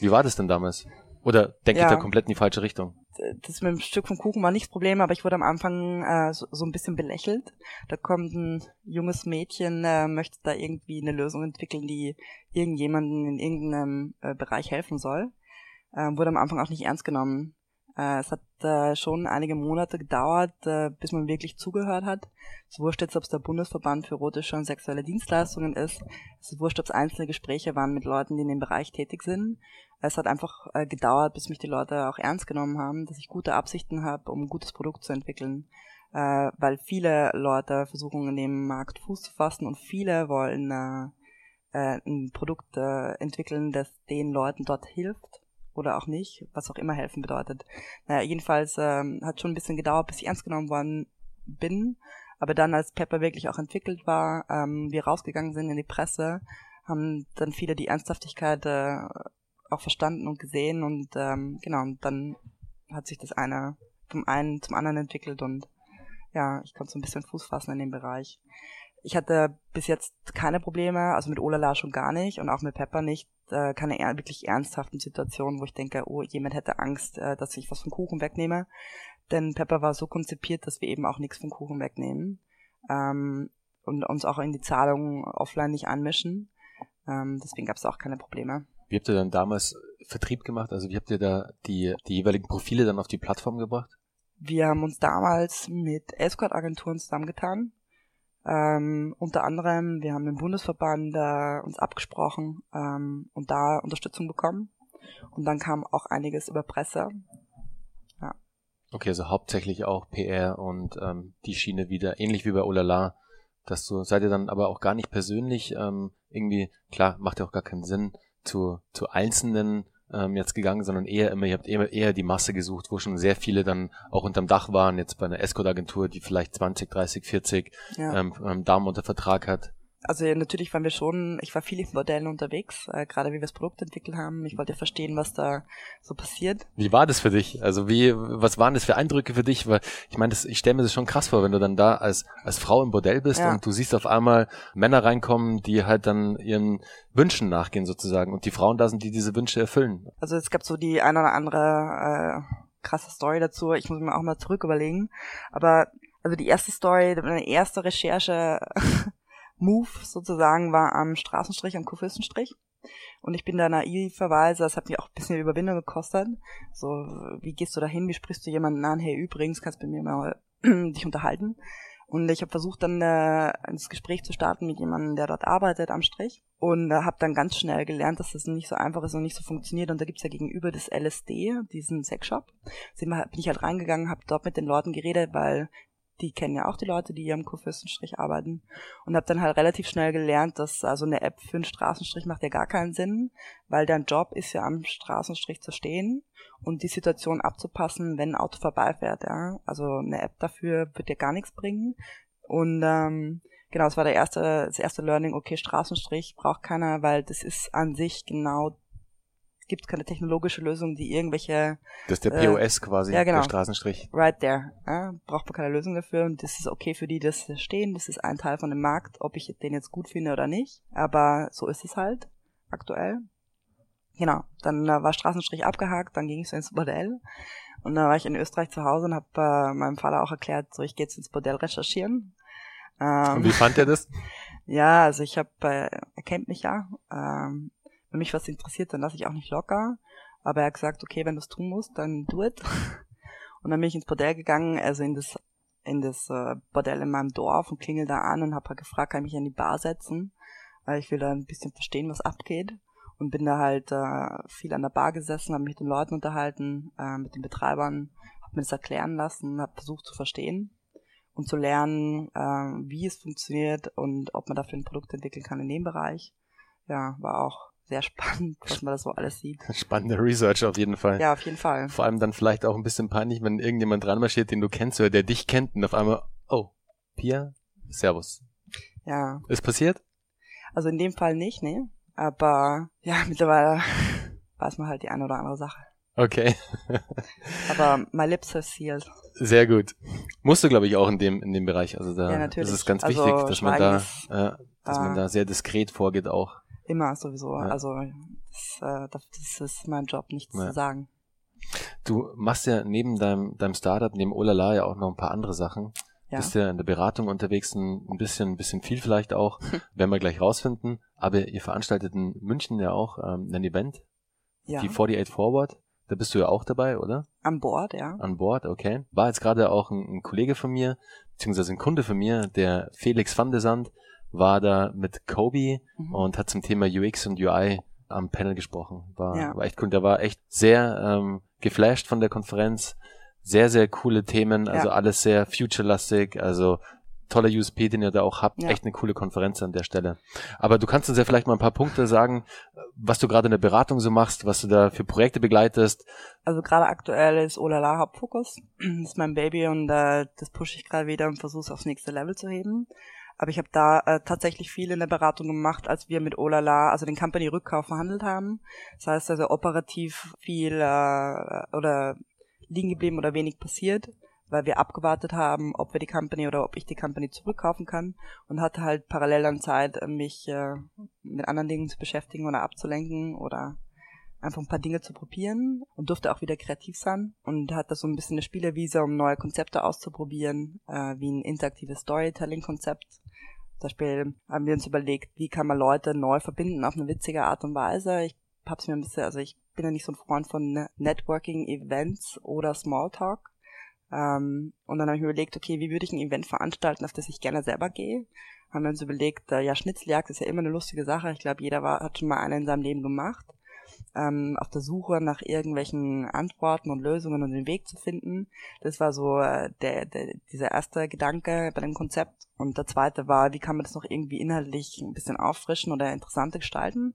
Wie war das denn damals? Oder denke ja. ich da komplett in die falsche Richtung? Das mit dem Stück vom Kuchen war nicht das Problem, aber ich wurde am Anfang äh, so, so, ein bisschen belächelt. Da kommt ein junges Mädchen, äh, möchte da irgendwie eine Lösung entwickeln, die irgendjemanden in irgendeinem äh, Bereich helfen soll. Äh, wurde am Anfang auch nicht ernst genommen. Äh, es hat äh, schon einige Monate gedauert, äh, bis man wirklich zugehört hat. Es wurscht jetzt, ob es der Bundesverband für erotische und sexuelle Dienstleistungen ist. Es wurscht, ob es einzelne Gespräche waren mit Leuten, die in dem Bereich tätig sind. Es hat einfach gedauert, bis mich die Leute auch ernst genommen haben, dass ich gute Absichten habe, um ein gutes Produkt zu entwickeln. Weil viele Leute versuchen, in dem Markt Fuß zu fassen und viele wollen ein Produkt entwickeln, das den Leuten dort hilft oder auch nicht, was auch immer helfen bedeutet. Naja, jedenfalls ähm, hat schon ein bisschen gedauert, bis ich ernst genommen worden bin. Aber dann, als Pepper wirklich auch entwickelt war, ähm, wir rausgegangen sind in die Presse, haben dann viele die Ernsthaftigkeit äh, auch verstanden und gesehen und ähm, genau, und dann hat sich das eine vom einen zum anderen entwickelt und ja, ich konnte so ein bisschen Fuß fassen in dem Bereich. Ich hatte bis jetzt keine Probleme, also mit Olala schon gar nicht und auch mit Pepper nicht, äh, keine er wirklich ernsthaften Situationen, wo ich denke, oh, jemand hätte Angst, äh, dass ich was vom Kuchen wegnehme. Denn Pepper war so konzipiert, dass wir eben auch nichts vom Kuchen wegnehmen ähm, und uns auch in die Zahlung offline nicht anmischen. Ähm, deswegen gab es auch keine Probleme. Wie habt ihr dann damals Vertrieb gemacht? Also wie habt ihr da die, die jeweiligen Profile dann auf die Plattform gebracht? Wir haben uns damals mit Escort-Agenturen zusammengetan ähm, unter anderem, wir haben im Bundesverband äh, uns abgesprochen ähm, und da Unterstützung bekommen. Und dann kam auch einiges über Presse. Ja. Okay, also hauptsächlich auch PR und ähm, die Schiene wieder, ähnlich wie bei Olala, dass du, seid ihr dann aber auch gar nicht persönlich ähm, irgendwie, klar, macht ja auch gar keinen Sinn, zu, zu einzelnen ähm, jetzt gegangen, sondern eher immer, ihr habt eher, eher die Masse gesucht, wo schon sehr viele dann auch unterm Dach waren, jetzt bei einer Escort-Agentur, die vielleicht 20, 30, 40 ja. ähm, ähm, Damen unter Vertrag hat also natürlich waren wir schon, ich war viel in Modellen unterwegs, äh, gerade wie wir das Produkt entwickelt haben. Ich wollte verstehen, was da so passiert. Wie war das für dich? Also wie, was waren das für Eindrücke für dich? Weil ich meine, ich stelle mir das schon krass vor, wenn du dann da als, als Frau im Bordell bist ja. und du siehst auf einmal Männer reinkommen, die halt dann ihren Wünschen nachgehen sozusagen und die Frauen da sind, die diese Wünsche erfüllen. Also es gab so die eine oder andere äh, krasse Story dazu. Ich muss mir auch mal zurück überlegen. Aber also die erste Story, meine erste Recherche Move sozusagen war am Straßenstrich, am Kurfürstenstrich. Und ich bin da naiverweise, das hat mir auch ein bisschen Überwindung gekostet. So, wie gehst du da hin, wie sprichst du jemanden an? Hey, übrigens, kannst du mit mir mal dich unterhalten. Und ich habe versucht, dann äh, ins Gespräch zu starten mit jemandem, der dort arbeitet am Strich. Und äh, habe dann ganz schnell gelernt, dass das nicht so einfach ist und nicht so funktioniert. Und da gibt's ja gegenüber das LSD, diesen Sexshop. Bin ich halt reingegangen, habe dort mit den Leuten geredet, weil die kennen ja auch die Leute, die hier am Kurfürstenstrich arbeiten und habe dann halt relativ schnell gelernt, dass also eine App für einen Straßenstrich macht ja gar keinen Sinn, weil dein Job ist ja am Straßenstrich zu stehen und die Situation abzupassen, wenn ein Auto vorbeifährt, ja. Also eine App dafür wird dir gar nichts bringen und ähm, genau, das war der erste, das erste Learning, okay, Straßenstrich braucht keiner, weil das ist an sich genau gibt keine technologische Lösung, die irgendwelche. Das ist der POS äh, quasi, ja, genau, der Straßenstrich. Right there. Ja, braucht man keine Lösung dafür und das ist okay für die, das stehen. Das ist ein Teil von dem Markt, ob ich den jetzt gut finde oder nicht. Aber so ist es halt aktuell. Genau. Dann äh, war Straßenstrich abgehakt, dann ging ich so ins Bordell. Und dann war ich in Österreich zu Hause und habe äh, meinem Vater auch erklärt, so ich gehe jetzt ins Bordell recherchieren. Ähm, und wie fand er das? ja, also ich habe, äh, er kennt mich ja. Ähm, wenn mich was interessiert, dann lasse ich auch nicht locker. Aber er hat gesagt, okay, wenn du es tun musst, dann do it. Und dann bin ich ins Bordell gegangen, also in das in das äh, Bordell in meinem Dorf und klingel da an und habe halt gefragt, kann ich mich an die Bar setzen, weil ich will da ein bisschen verstehen, was abgeht. Und bin da halt äh, viel an der Bar gesessen, habe mich mit den Leuten unterhalten, äh, mit den Betreibern, habe mir das erklären lassen, habe versucht zu verstehen und zu lernen, äh, wie es funktioniert und ob man dafür ein Produkt entwickeln kann in dem Bereich. Ja, war auch sehr spannend, was man das so alles sieht. Spannende Research auf jeden Fall. Ja, auf jeden Fall. Vor allem dann vielleicht auch ein bisschen peinlich, wenn irgendjemand dran marschiert, den du kennst oder der dich kennt und auf einmal, oh, Pia, Servus. Ja. Ist passiert? Also in dem Fall nicht, ne? Aber ja, mittlerweile weiß man halt die eine oder andere Sache. Okay. Aber my lips are sealed. Sehr gut. Musst du, glaube ich, auch in dem, in dem Bereich. Also da Ja, natürlich. ist es ganz Also wichtig, dass man da, äh, dass man äh, da sehr diskret vorgeht auch. Immer sowieso. Ja. Also das, äh, das das ist mein Job, nichts Ja. zu sagen. Du machst ja neben deinem, deinem Startup, neben Olala ja auch noch ein paar andere Sachen. Ja. Bist ja in der Beratung unterwegs, ein bisschen, ein bisschen viel vielleicht auch, werden wir gleich rausfinden. Aber ihr veranstaltet in München ja auch ähm, ein Event, ja. die 48 Forward. Da bist du ja auch dabei, oder? An Bord, ja. An Bord, okay. War jetzt gerade auch ein, ein Kollege von mir, beziehungsweise ein Kunde von mir, der Felix van de Sand, war da mit Kobe Mhm. und hat zum Thema UX und UI am Panel gesprochen. War, Ja. war echt cool. Der war echt sehr ähm, geflasht von der Konferenz. Sehr, sehr coole Themen, also Ja. alles sehr future-lastig, also toller USP, den ihr da auch habt. Ja. Echt eine coole Konferenz an der Stelle. Aber du kannst uns ja vielleicht mal ein paar Punkte sagen, was du gerade in der Beratung so machst, was du da für Projekte begleitest. Also gerade aktuell ist Olala Hauptfokus. Das ist mein Baby und äh, das pushe ich gerade wieder und versuche es aufs nächste Level zu heben. Aber ich habe da äh, tatsächlich viel in der Beratung gemacht, als wir mit Olala, also den Company-Rückkauf verhandelt haben. Das heißt also operativ viel äh, oder liegen geblieben oder wenig passiert, weil wir abgewartet haben, ob wir die Company oder ob ich die Company zurückkaufen kann und hatte halt parallel dann Zeit, mich äh, mit anderen Dingen zu beschäftigen oder abzulenken oder einfach ein paar Dinge zu probieren und durfte auch wieder kreativ sein und hatte so ein bisschen eine Spielewiese, um neue Konzepte auszuprobieren, äh, wie ein interaktives Storytelling-Konzept. Zum Beispiel haben wir uns überlegt, wie kann man Leute neu verbinden auf eine witzige Art und Weise. Ich hab's mir ein bisschen, also ich bin ja nicht so ein Freund von Networking-Events oder Smalltalk. Ähm, und dann habe ich mir überlegt, okay, wie würde ich ein Event veranstalten, auf das ich gerne selber gehe? Haben wir uns überlegt, äh, ja, Schnitzeljagd ist ja immer eine lustige Sache. Ich glaube, jeder war, hat schon mal eine in seinem Leben gemacht. Ähm, auf der Suche nach irgendwelchen Antworten und Lösungen und den Weg zu finden. Das war so äh, der, der, dieser erste Gedanke bei dem Konzept. Und der zweite war, wie kann man das noch irgendwie inhaltlich ein bisschen auffrischen oder interessanter gestalten?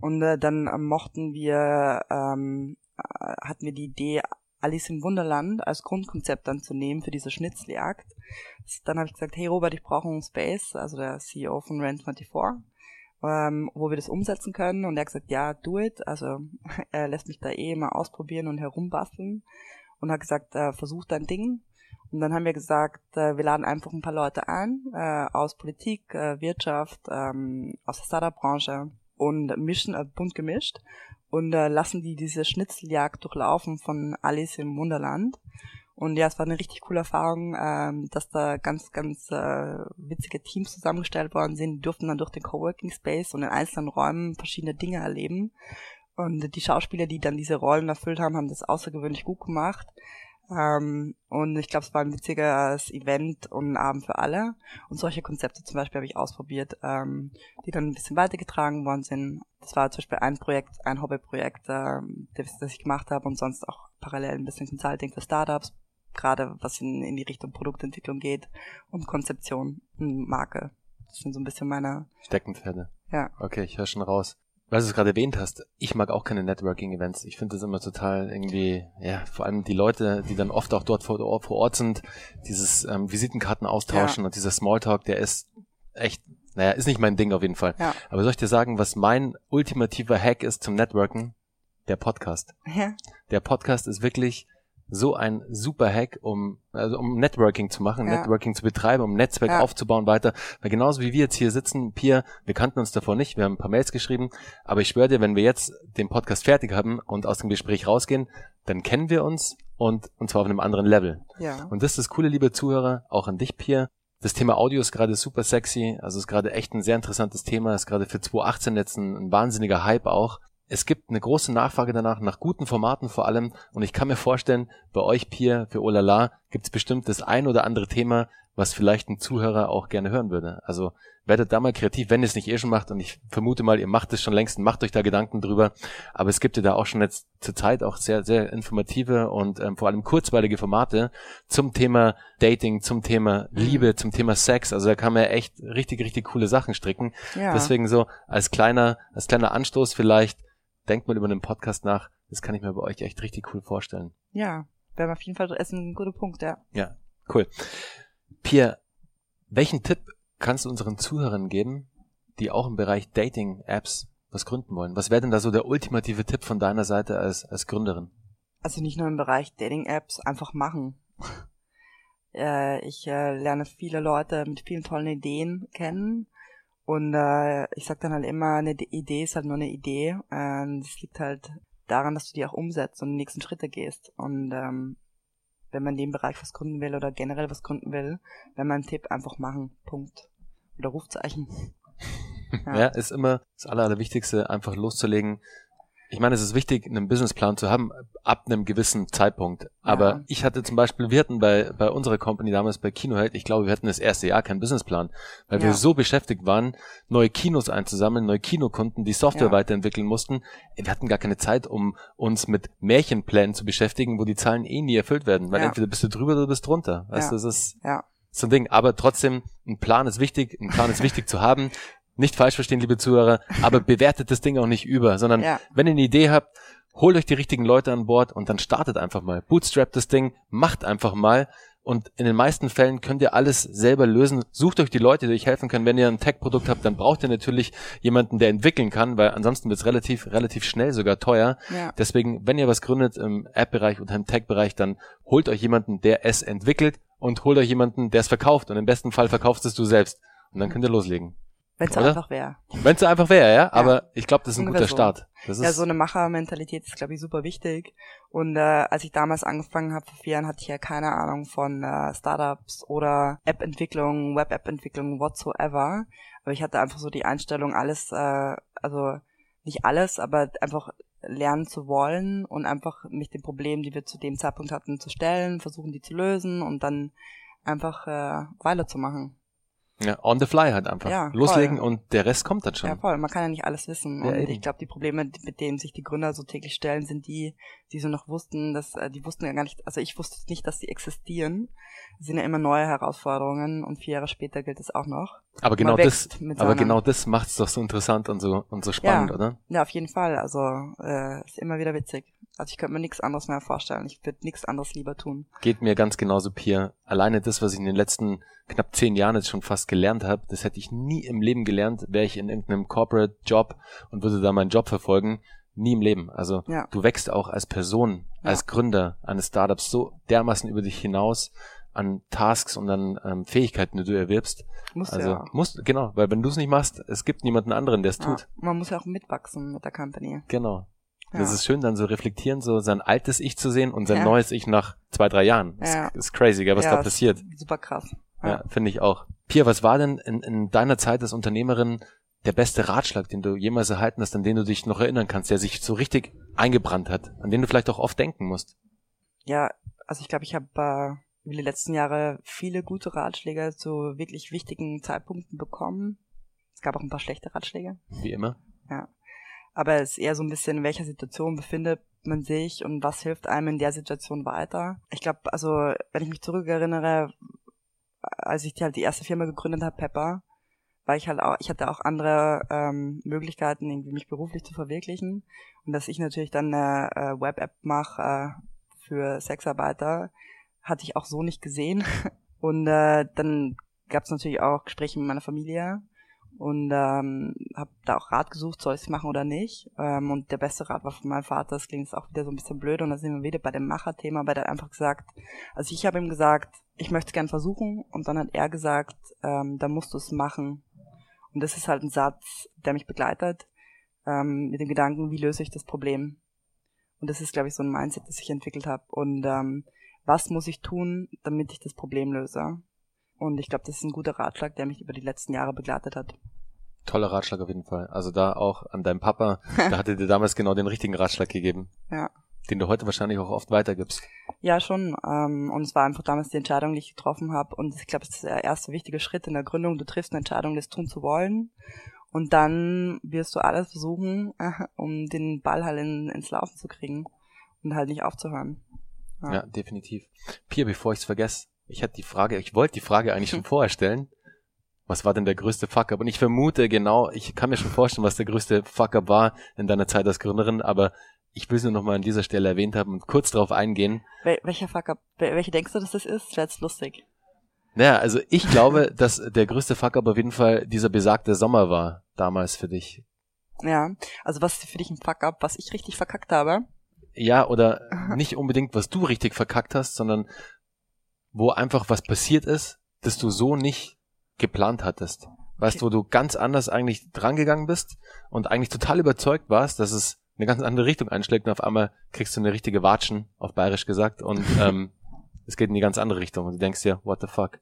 Und äh, dann äh, mochten wir, ähm, äh, hatten wir die Idee, Alice im Wunderland als Grundkonzept dann zu nehmen für diese Schnitzeljagd. Dann habe ich gesagt, hey Robert, ich brauche einen Space, also der CEO von Rent24, ähm, wo wir das umsetzen können. Und er hat gesagt, ja, do it. Also er lässt mich da eh immer ausprobieren und herumbasteln. Und hat gesagt, äh, versuch dein Ding. Und dann haben wir gesagt, äh, wir laden einfach ein paar Leute ein, äh, aus Politik, äh, Wirtschaft, ähm, aus der Startup-Branche und mischen, äh, bunt gemischt und äh, lassen die diese Schnitzeljagd durchlaufen von Alice im Wunderland. Und ja, es war eine richtig coole Erfahrung, ähm, dass da ganz, ganz äh, witzige Teams zusammengestellt worden sind. Die durften dann durch den Coworking Space und in einzelnen Räumen verschiedene Dinge erleben. Und die Schauspieler, die dann diese Rollen erfüllt haben, haben das außergewöhnlich gut gemacht. Ähm, und ich glaube, es war ein witziges Event und ein Abend für alle. Und solche Konzepte zum Beispiel habe ich ausprobiert, ähm, die dann ein bisschen weitergetragen worden sind. Das war zum Beispiel ein Projekt, ein Hobbyprojekt, ähm, das, das ich gemacht habe und sonst auch parallel ein bisschen Consulting für Startups, gerade was in, in die Richtung Produktentwicklung geht und Konzeption und Marke. Das sind so ein bisschen meine, Steckenpferde. ja. Okay, ich höre schon raus. Weil du es gerade erwähnt hast, ich mag auch keine Networking-Events. Ich finde das immer total irgendwie, ja, vor allem die Leute, die dann oft auch dort vor, vor Ort sind, dieses ähm, Visitenkarten austauschen und dieser Smalltalk, der ist echt, naja, ist nicht mein Ding auf jeden Fall. Ja. Aber soll ich dir sagen, was mein ultimativer Hack ist zum Networken? Der Podcast. Ja, Der Podcast ist wirklich so ein super Hack, um, also um Networking zu machen, Ja. Networking zu betreiben, um Netzwerk Ja. aufzubauen weiter. Weil genauso wie wir jetzt hier sitzen, Pia, wir kannten uns davor nicht, wir haben ein paar Mails geschrieben, aber ich schwöre dir, wenn wir jetzt den Podcast fertig haben und aus dem Gespräch rausgehen, dann kennen wir uns und, und zwar auf einem anderen Level. ja. Und das ist das coole, liebe Zuhörer, auch an dich, Pia. Das Thema Audio ist gerade super sexy, also ist gerade echt ein sehr interessantes Thema, ist gerade für 2018 jetzt ein, ein wahnsinniger Hype auch. Es gibt eine große Nachfrage danach, nach guten Formaten vor allem. Und ich kann mir vorstellen, bei euch, Pia, für Olala, gibt es bestimmt das ein oder andere Thema, was vielleicht ein Zuhörer auch gerne hören würde. Also werdet da mal kreativ, wenn ihr es nicht eh schon macht. Und ich vermute mal, ihr macht es schon längst und macht euch da Gedanken drüber. Aber es gibt ja da auch schon jetzt zur Zeit auch sehr, sehr informative und ähm, vor allem kurzweilige Formate zum Thema Dating, zum Thema Liebe, zum Thema Sex. Also da kann man ja echt richtig, richtig coole Sachen stricken. ja. Deswegen so als kleiner, als kleiner Anstoß vielleicht, denkt mal über den Podcast nach. Das kann ich mir bei euch echt richtig cool vorstellen. Ja, wäre auf jeden Fall ist ein guter Punkt, ja. Ja, cool. Pierre, welchen Tipp kannst du unseren Zuhörern geben, die auch im Bereich Dating-Apps was gründen wollen? Was wäre denn da so der ultimative Tipp von deiner Seite als, als Gründerin? Also nicht nur im Bereich Dating-Apps, einfach machen. äh, ich äh, lerne viele Leute mit vielen tollen Ideen kennen und äh, ich sag dann halt immer, eine Idee ist halt nur eine Idee. Äh, das liegt halt daran, dass du die auch umsetzt und die nächsten Schritte gehst. Und ähm, wenn man in dem Bereich was gründen will oder generell was gründen will, wenn man einen Tipp einfach machen. Punkt. Oder Rufzeichen. Ja, ja ist immer das Aller, Allerwichtigste, einfach loszulegen, ich meine, es ist wichtig, einen Businessplan zu haben ab einem gewissen Zeitpunkt. Aber ja. ich hatte zum Beispiel, wir hatten bei, bei unserer Company damals bei Kinoheld, ich glaube, wir hatten das erste Jahr keinen Businessplan, weil ja. wir so beschäftigt waren, neue Kinos einzusammeln, neue Kinokunden, die Software ja. weiterentwickeln mussten. Wir hatten gar keine Zeit, um uns mit Märchenplänen zu beschäftigen, wo die Zahlen eh nie erfüllt werden, weil entweder bist du drüber oder du bist drunter. Weißt du, das ist so ein Ding. Aber trotzdem, ein Plan ist wichtig, ein Plan ist wichtig zu haben nicht falsch verstehen, liebe Zuhörer, aber bewertet das Ding auch nicht über, sondern ja. wenn ihr eine Idee habt, holt euch die richtigen Leute an Bord und dann startet einfach mal. Bootstrap das Ding, macht einfach mal und in den meisten Fällen könnt ihr alles selber lösen. Sucht euch die Leute, die euch helfen können. Wenn ihr ein Tech-Produkt habt, dann braucht ihr natürlich jemanden, der entwickeln kann, weil ansonsten wird es relativ, relativ schnell sogar teuer. Ja. Deswegen, wenn ihr was gründet im App-Bereich oder im Tech-Bereich, dann holt euch jemanden, der es entwickelt und holt euch jemanden, der es verkauft. Und im besten Fall verkaufst es du selbst. Und dann könnt ihr loslegen. Wenn es einfach wäre. Wenn es einfach wäre, ja? Aber ich glaube, das ist ein guter so. Start. Das ja, so eine Machermentalität ist, glaube ich, super wichtig. Und äh, als ich damals angefangen habe, vor vier Jahren, hatte ich ja keine Ahnung von äh, Startups oder App-Entwicklung, Web-App-Entwicklung, whatsoever. Aber ich hatte einfach so die Einstellung, alles, äh, also nicht alles, aber einfach lernen zu wollen und einfach mich den Problemen, die wir zu dem Zeitpunkt hatten, zu stellen, versuchen die zu lösen und dann einfach äh, weiterzumachen. Ja, on the fly halt einfach. Ja, Loslegen voll. und der Rest kommt dann schon. Ja, voll. Man kann ja nicht alles wissen. Ja, und eben. ich glaube, die Probleme, mit denen sich die Gründer so täglich stellen, sind die, die so noch wussten, dass, äh, die wussten ja gar nicht, also ich wusste nicht, dass die existieren. Das sind ja immer neue Herausforderungen und vier Jahre später gilt es auch noch. Aber genau das, aber genau das macht's doch so interessant und so, und so spannend, ja, oder? Ja, auf jeden Fall. Also, äh, ist immer wieder witzig. Also ich könnte mir nichts anderes mehr vorstellen. Ich würde nichts anderes lieber tun. Geht mir ganz genauso, Pia. Alleine das, was ich in den letzten knapp zehn Jahren jetzt schon fast gelernt habe, das hätte ich nie im Leben gelernt, wäre ich in irgendeinem Corporate Job und würde da meinen Job verfolgen. Nie im Leben. Also ja. du wächst auch als Person, ja. als Gründer eines Startups so dermaßen über dich hinaus an Tasks und an ähm, Fähigkeiten, die du erwirbst. Musst also ja. musst genau, weil wenn du es nicht machst, es gibt niemanden anderen, der es tut. Man muss ja auch mitwachsen mit der Company. Genau. Ja. Das ist schön, dann so reflektieren, so sein altes Ich zu sehen und sein ja. neues Ich nach zwei, drei Jahren. Das ja. ist crazy, gell, was da passiert. Super krass. Ja, ja finde ich auch. Pia, was war denn in, in deiner Zeit als Unternehmerin der beste Ratschlag, den du jemals erhalten hast, an den du dich noch erinnern kannst, der sich so richtig eingebrannt hat, an den du vielleicht auch oft denken musst? Ja, also ich glaube, ich habe äh, über die letzten Jahre viele gute Ratschläge zu wirklich wichtigen Zeitpunkten bekommen. Es gab auch ein paar schlechte Ratschläge. Wie immer. Ja aber es ist eher so ein bisschen, in welcher Situation befindet man sich und was hilft einem in der Situation weiter. Ich glaube, also wenn ich mich zurückerinnere, als ich die, halt die erste Firma gegründet habe, Pepper, weil ich halt auch, ich hatte auch andere ähm, Möglichkeiten, irgendwie mich beruflich zu verwirklichen. Und dass ich natürlich dann eine äh, Web-App mache äh, für Sexarbeiter, hatte ich auch so nicht gesehen. Und äh, dann gab es natürlich auch Gespräche mit meiner Familie und ähm, habe da auch Rat gesucht, soll ich es machen oder nicht. Ähm, und der beste Rat war von meinem Vater, das klingt jetzt auch wieder so ein bisschen blöd und da sind wir wieder bei dem Macherthema, weil er einfach gesagt, also ich habe ihm gesagt, ich möchte es gern versuchen und dann hat er gesagt, ähm, da musst du es machen. Und das ist halt ein Satz, der mich begleitet, ähm, mit dem Gedanken, wie löse ich das Problem? Und das ist, glaube ich, so ein Mindset, das ich entwickelt habe. Und ähm, was muss ich tun, damit ich das Problem löse? Und ich glaube, das ist ein guter Ratschlag, der mich über die letzten Jahre begleitet hat. Toller Ratschlag auf jeden Fall. Also da auch an deinem Papa, da hatte dir damals genau den richtigen Ratschlag gegeben. Ja. Den du heute wahrscheinlich auch oft weitergibst. Ja, schon. Ähm, und es war einfach damals die Entscheidung, die ich getroffen habe. Und ich glaube, das ist der erste wichtige Schritt in der Gründung. Du triffst eine Entscheidung, das tun zu wollen. Und dann wirst du alles versuchen, um den Ball halt in, ins Laufen zu kriegen und halt nicht aufzuhören. Ja, ja definitiv. Pia, bevor ich es vergesse, ich hatte die Frage, ich wollte die Frage eigentlich schon vorher stellen. Was war denn der größte Fuck-up? Und ich vermute genau, ich kann mir schon vorstellen, was der größte Fuck-up war in deiner Zeit als Gründerin, aber ich will es nur noch mal an dieser Stelle erwähnt haben und kurz darauf eingehen. Wel welcher Fuck-up? Welche denkst du, dass das ist? Wäre jetzt lustig. Naja, also ich glaube, dass der größte Fuck-up auf jeden Fall dieser besagte Sommer war damals für dich. Ja, also was ist für dich ein Fuck-up, was ich richtig verkackt habe? Ja, oder nicht unbedingt, was du richtig verkackt hast, sondern wo einfach was passiert ist, das du so nicht geplant hattest. Weißt du, wo du ganz anders eigentlich drangegangen bist und eigentlich total überzeugt warst, dass es eine ganz andere Richtung einschlägt und auf einmal kriegst du eine richtige Watschen, auf bayerisch gesagt, und ähm, es geht in die ganz andere Richtung und du denkst dir, what the fuck?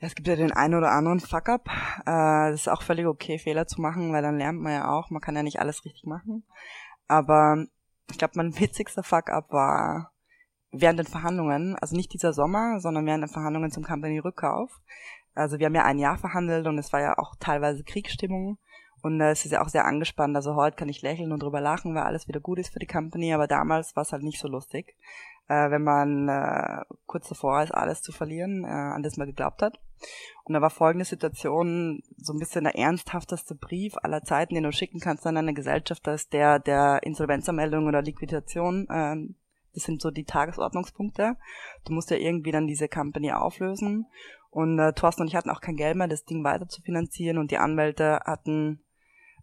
Ja, es gibt ja den einen oder anderen Fuck-up. Äh, das ist auch völlig okay, Fehler zu machen, weil dann lernt man ja auch, man kann ja nicht alles richtig machen. Aber ich glaube, mein witzigster Fuck-up war während den Verhandlungen, also nicht dieser Sommer, sondern während den Verhandlungen zum Company-Rückkauf. Also wir haben ja ein Jahr verhandelt und es war ja auch teilweise Kriegsstimmung. Und äh, es ist ja auch sehr angespannt. Also heute kann ich lächeln und drüber lachen, weil alles wieder gut ist für die Company, aber damals war es halt nicht so lustig, äh, wenn man äh, kurz davor ist, alles zu verlieren, äh, an das man geglaubt hat. Und da war folgende Situation, so ein bisschen der ernsthafteste Brief aller Zeiten, den du schicken kannst an eine Gesellschaft, das der der Insolvenzanmeldung oder Liquidation. Äh, das sind so die Tagesordnungspunkte. Du musst ja irgendwie dann diese Company auflösen. Und äh, Thorsten und ich hatten auch kein Geld mehr, das Ding weiter zu finanzieren. Und die Anwälte hatten,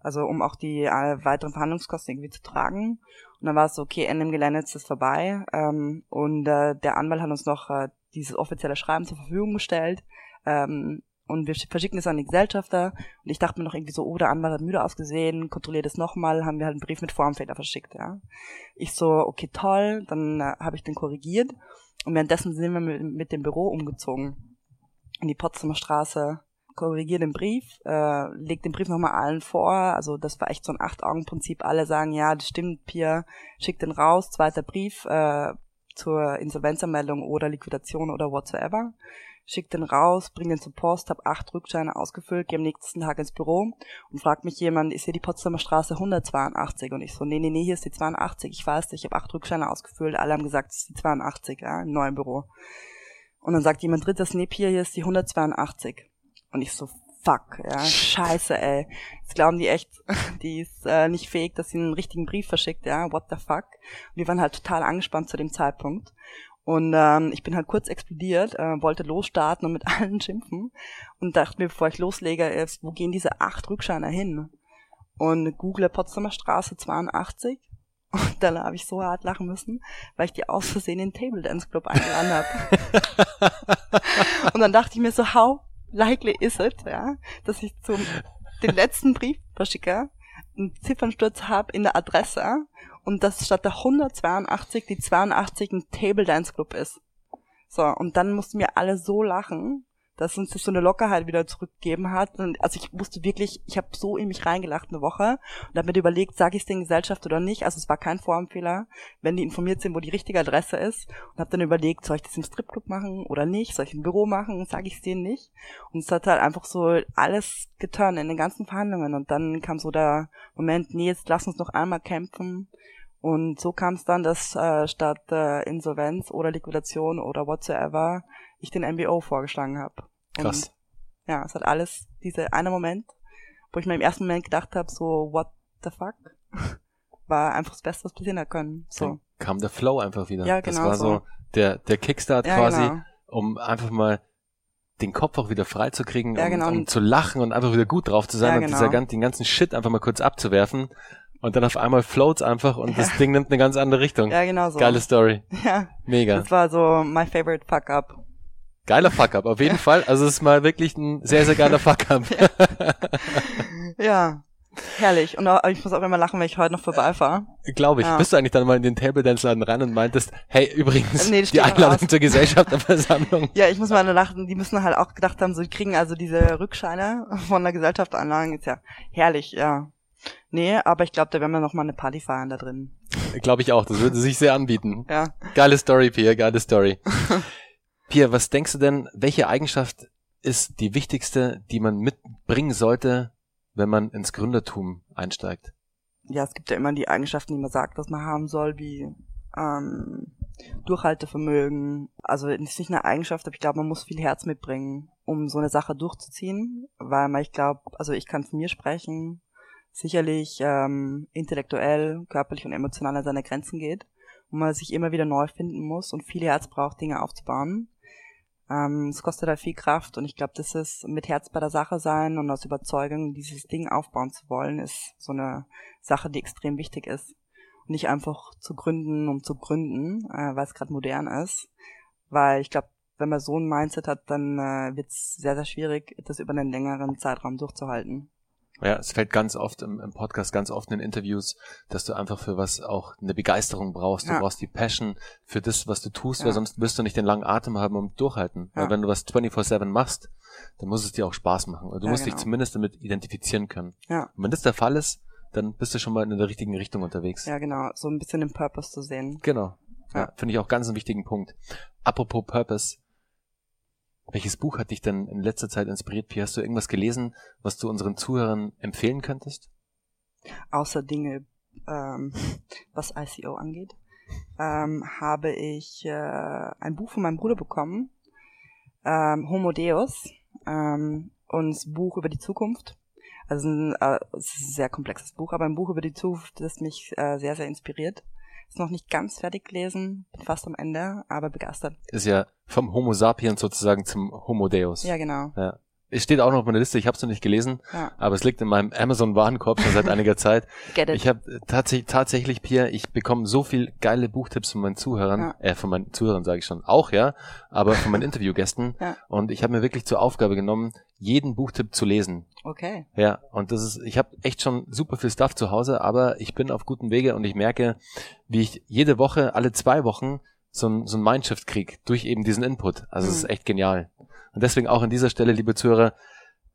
also um auch die äh, weiteren Verhandlungskosten irgendwie zu tragen. Und dann war es so, okay, Ende im Gelände ist es vorbei. Ähm, und äh, der Anwalt hat uns noch äh, dieses offizielle Schreiben zur Verfügung gestellt. Ähm, und wir verschicken es an die Gesellschafter. Und ich dachte mir noch irgendwie so, oh, der Anwalt hat müde ausgesehen, kontrolliert es nochmal, haben wir halt einen Brief mit Formfehler verschickt, ja. Ich so, okay, toll, dann äh, habe ich den korrigiert. Und währenddessen sind wir mit, mit dem Büro umgezogen. In die Potsdamer Straße, korrigiere den Brief, äh, leg den Brief nochmal allen vor. Also das war echt so ein Acht-Augen-Prinzip. Alle sagen, ja, das stimmt, Pia, schick den raus, zweiter Brief äh, zur Insolvenzanmeldung oder Liquidation oder whatsoever schick den raus, bring den zur Post, hab acht Rückscheine ausgefüllt, gehe am nächsten Tag ins Büro und fragt mich jemand, ist hier die Potsdamer Straße 182? Und ich so, nee, nee, nee, hier ist die 82, ich weiß nicht, ich habe acht Rückscheine ausgefüllt, alle haben gesagt, es ist die 82, ja, im neuen Büro. Und dann sagt jemand drittes, nee, hier, hier ist die 182. Und ich so, fuck, ja, scheiße, ey. Jetzt glauben die echt, die ist äh, nicht fähig, dass sie einen richtigen Brief verschickt, ja, what the fuck. Und wir waren halt total angespannt zu dem Zeitpunkt. Und ähm, ich bin halt kurz explodiert, äh, wollte losstarten und mit allen schimpfen und dachte mir, bevor ich loslege, ist, wo gehen diese acht Rückscheiner hin? Und google Potsdamer Straße 82 und dann habe ich so hart lachen müssen, weil ich die aus Versehen in den Table Dance Club eingeladen habe. und dann dachte ich mir so, how likely is it, ja, dass ich zum den letzten Brief verschicke, einen Ziffernsturz habe in der Adresse und dass statt der 182 die 82 ein Table Dance Club ist. So, und dann mussten wir alle so lachen, dass uns das so eine Lockerheit wieder zurückgegeben hat. Und also ich musste wirklich, ich habe so in mich reingelacht eine Woche und habe mir überlegt, sage ich es den Gesellschaft oder nicht. Also es war kein Formfehler, wenn die informiert sind, wo die richtige Adresse ist. Und habe dann überlegt, soll ich das im Stripclub machen oder nicht? Soll ich im Büro machen? Sage ich es denen nicht? Und es hat halt einfach so alles getan in den ganzen Verhandlungen. Und dann kam so der Moment, nee, jetzt lass uns noch einmal kämpfen. Und so kam es dann, dass äh, statt äh, Insolvenz oder Liquidation oder whatsoever ich den MBO vorgeschlagen habe. Krass. Ja, es hat alles, dieser eine Moment, wo ich mir im ersten Moment gedacht habe, so, what the fuck? War einfach das Beste, was passieren hat können. So. Dann kam der Flow einfach wieder. Ja, genau. Das war so, so der, der Kickstart ja, quasi, genau. um einfach mal den Kopf auch wieder frei zu kriegen, Ja, um, genau. um zu lachen und einfach wieder gut drauf zu sein Ja, und genau. dieser, gan- den ganzen Shit einfach mal kurz abzuwerfen. Und dann auf einmal floats einfach und das Ding nimmt eine ganz andere Richtung. Ja, genau so. Geile Story. Ja, Mega. das war so my favorite fuck up. Geiler Fuck-up, auf jeden Fall. Also es ist mal wirklich ein sehr, sehr geiler Fuck-up. Ja, herrlich. Und auch, ich muss auch immer lachen, wenn ich heute noch vorbeifahre. Glaube ich. Ja. Bist du eigentlich dann mal in den Table Dance Laden rein und meintest, hey, übrigens, Nee, die Einladung zur Gesellschafterversammlung. Ja, ich muss mal lachen, die müssen halt auch gedacht haben, so, die kriegen also diese Rückscheine von der Gesellschaft anlagen, ist ja herrlich, ja. Nee, aber ich glaube, da werden wir noch mal eine Party feiern da drin. Glaube ich auch. Das würde sich sehr anbieten. Ja. Geile Story, Pierre, geile Story. Pierre, was denkst du denn, welche Eigenschaft ist die wichtigste, die man mitbringen sollte, wenn man ins Gründertum einsteigt? Ja, es gibt ja immer die Eigenschaften, die man sagt, dass man haben soll, wie ähm, Durchhaltevermögen. Also ist nicht eine Eigenschaft, aber ich glaube, man muss viel Herz mitbringen, um so eine Sache durchzuziehen, weil man, ich glaube, also ich kann von mir sprechen, sicherlich ähm, intellektuell, körperlich und emotional an seine Grenzen geht und man sich immer wieder neu finden muss und viel Herz braucht, Dinge aufzubauen. Ähm, es kostet halt viel Kraft und ich glaube, das ist mit Herz bei der Sache sein und aus Überzeugung dieses Ding aufbauen zu wollen, ist so eine Sache, die extrem wichtig ist. Und nicht einfach zu gründen, um zu gründen, äh, weil es gerade modern ist. Weil ich glaube, wenn man so ein Mindset hat, dann äh, wird es sehr, sehr schwierig, das über einen längeren Zeitraum durchzuhalten. Ja, es fällt ganz oft im, im, Podcast, ganz oft in Interviews, dass du einfach für was auch eine Begeisterung brauchst. Du ja. brauchst die Passion für das, was du tust, ja. weil sonst wirst du nicht den langen Atem haben und durchhalten. Ja. Weil wenn du was 24-7 machst, dann muss es dir auch Spaß machen. Oder du musst genau. dich zumindest damit identifizieren können. Ja. Und wenn das der Fall ist, dann bist du schon mal in der richtigen Richtung unterwegs. Ja, genau. So ein bisschen den Purpose zu sehen. Genau. Ja, finde ich auch ganz einen wichtigen Punkt. Apropos Purpose, welches Buch hat dich denn in letzter Zeit inspiriert? Wie hast du irgendwas gelesen, was du unseren Zuhörern empfehlen könntest? Außer Dinge, ähm, was ICO angeht, ähm, habe ich äh, ein Buch von meinem Bruder bekommen, ähm, Homo Deus, ähm, und das Buch über die Zukunft. Also ein, äh, es ist ein sehr komplexes Buch, aber ein Buch über die Zukunft, das mich äh, sehr, sehr inspiriert. Ist noch nicht ganz fertig gelesen, bin fast am Ende, aber begeistert. Ist ja vom Homo sapiens sozusagen zum Homo Deus. Ja, genau. Ja. Es steht auch noch auf meiner Liste, ich habe es noch nicht gelesen, ja. aber es liegt in meinem Amazon-Warenkorb schon seit einiger Zeit. Ich habe tats tatsächlich, Pierre, ich bekomme so viel geile Buchtipps von meinen Zuhörern, ja. äh, von meinen Zuhörern sage ich schon, auch ja, aber von meinen Interviewgästen. Ja. Und ich habe mir wirklich zur Aufgabe genommen, jeden Buchtipp zu lesen. Okay. Ja, und das ist, ich habe echt schon super viel Stuff zu Hause, aber ich bin auf gutem Wege und ich merke, wie ich jede Woche, alle zwei Wochen so ein, so ein Mindshift krieg durch eben diesen Input. Also es mhm. ist echt genial. Und deswegen auch an dieser Stelle, liebe Zuhörer,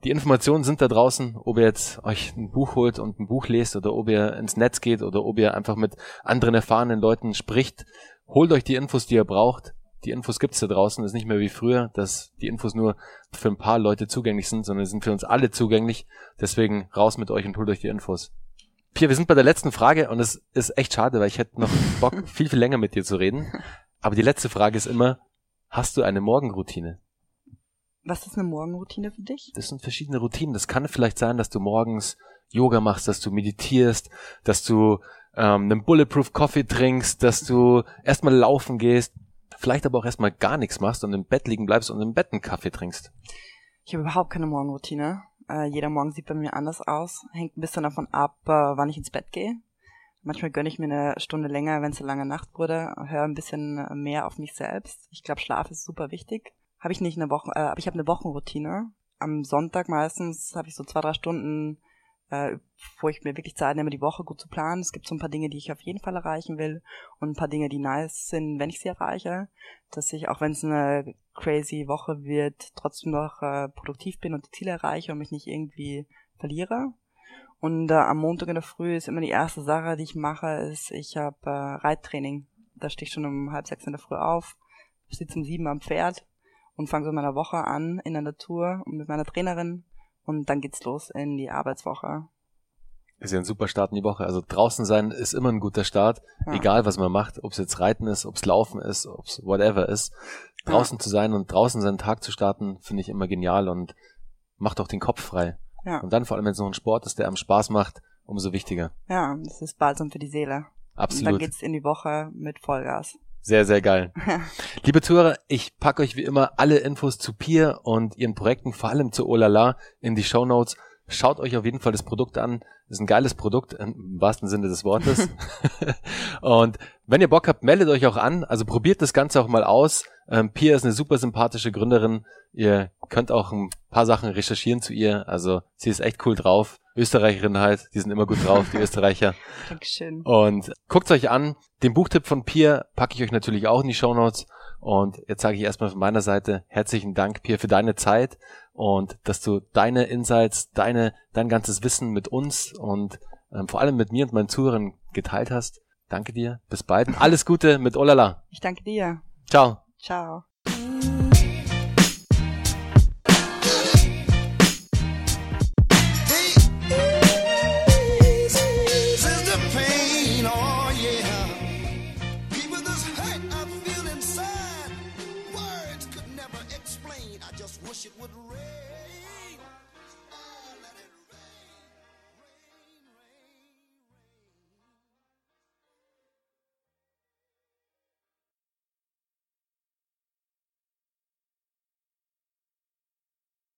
die Informationen sind da draußen, ob ihr jetzt euch ein Buch holt und ein Buch lest oder ob ihr ins Netz geht oder ob ihr einfach mit anderen erfahrenen Leuten spricht. Holt euch die Infos, die ihr braucht. Die Infos gibt's da draußen. ist nicht mehr wie früher, dass die Infos nur für ein paar Leute zugänglich sind, sondern sind für uns alle zugänglich. Deswegen raus mit euch und holt euch die Infos. Pierre, wir sind bei der letzten Frage und es ist echt schade, weil ich hätte noch Bock, viel, viel länger mit dir zu reden. Aber die letzte Frage ist immer, hast du eine Morgenroutine? Was ist eine Morgenroutine für dich? Das sind verschiedene Routinen. Das kann vielleicht sein, dass du morgens Yoga machst, dass du meditierst, dass du ähm, einen Bulletproof Coffee trinkst, dass du erstmal laufen gehst, vielleicht aber auch erstmal gar nichts machst und im Bett liegen bleibst und im Bett einen Kaffee trinkst. Ich habe überhaupt keine Morgenroutine. Äh, jeder Morgen sieht bei mir anders aus. Hängt ein bisschen davon ab, äh, wann ich ins Bett gehe. Manchmal gönne ich mir eine Stunde länger, wenn es eine lange Nacht wurde, höre ein bisschen mehr auf mich selbst. Ich glaube, Schlaf ist super wichtig habe ich nicht eine Woche, äh, aber ich habe eine Wochenroutine. Am Sonntag meistens habe ich so zwei, drei Stunden, äh, wo ich mir wirklich Zeit nehme, die Woche gut zu planen. Es gibt so ein paar Dinge, die ich auf jeden Fall erreichen will und ein paar Dinge, die nice sind, wenn ich sie erreiche. Dass ich, auch wenn es eine crazy Woche wird, trotzdem noch äh, produktiv bin und die Ziele erreiche und mich nicht irgendwie verliere. Und äh, am Montag in der Früh ist immer die erste Sache, die ich mache, ist, ich habe äh, Reittraining. Da stehe ich schon um halb sechs in der Früh auf, sitze um sieben am Pferd und fange so meine Woche an in der Natur und mit meiner Trainerin und dann geht's los in die Arbeitswoche. Ist ja ein super Start in die Woche. Also draußen sein ist immer ein guter Start, ja. egal was man macht, ob es jetzt Reiten ist, ob es Laufen ist, ob es whatever ist. Draußen ja. zu sein und draußen seinen Tag zu starten, finde ich immer genial und macht auch den Kopf frei. Ja. Und dann vor allem, wenn es noch ein Sport ist, der einem Spaß macht, umso wichtiger. Ja, das ist balsam für die Seele. Absolut. Und dann geht's in die Woche mit Vollgas. Sehr, sehr geil. Liebe Zuhörer, ich packe euch wie immer alle Infos zu Pier und ihren Projekten, vor allem zu Olala, in die Show Notes. Schaut euch auf jeden Fall das Produkt an. Ist ein geiles Produkt, im wahrsten Sinne des Wortes. und wenn ihr Bock habt, meldet euch auch an. Also probiert das Ganze auch mal aus. Ähm, Pia ist eine super sympathische Gründerin. Ihr könnt auch ein paar Sachen recherchieren zu ihr. Also sie ist echt cool drauf. Österreicherin halt, die sind immer gut drauf, die Österreicher. Dankeschön. Und guckt euch an. Den Buchtipp von Pia packe ich euch natürlich auch in die Show Notes. Und jetzt sage ich erstmal von meiner Seite herzlichen Dank, Pia, für deine Zeit und dass du deine Insights, deine, dein ganzes Wissen mit uns und ähm, vor allem mit mir und meinen Zuhörern geteilt hast. Danke dir. Bis bald. Alles Gute mit Olala. Ich danke dir. Ciao. Ciao.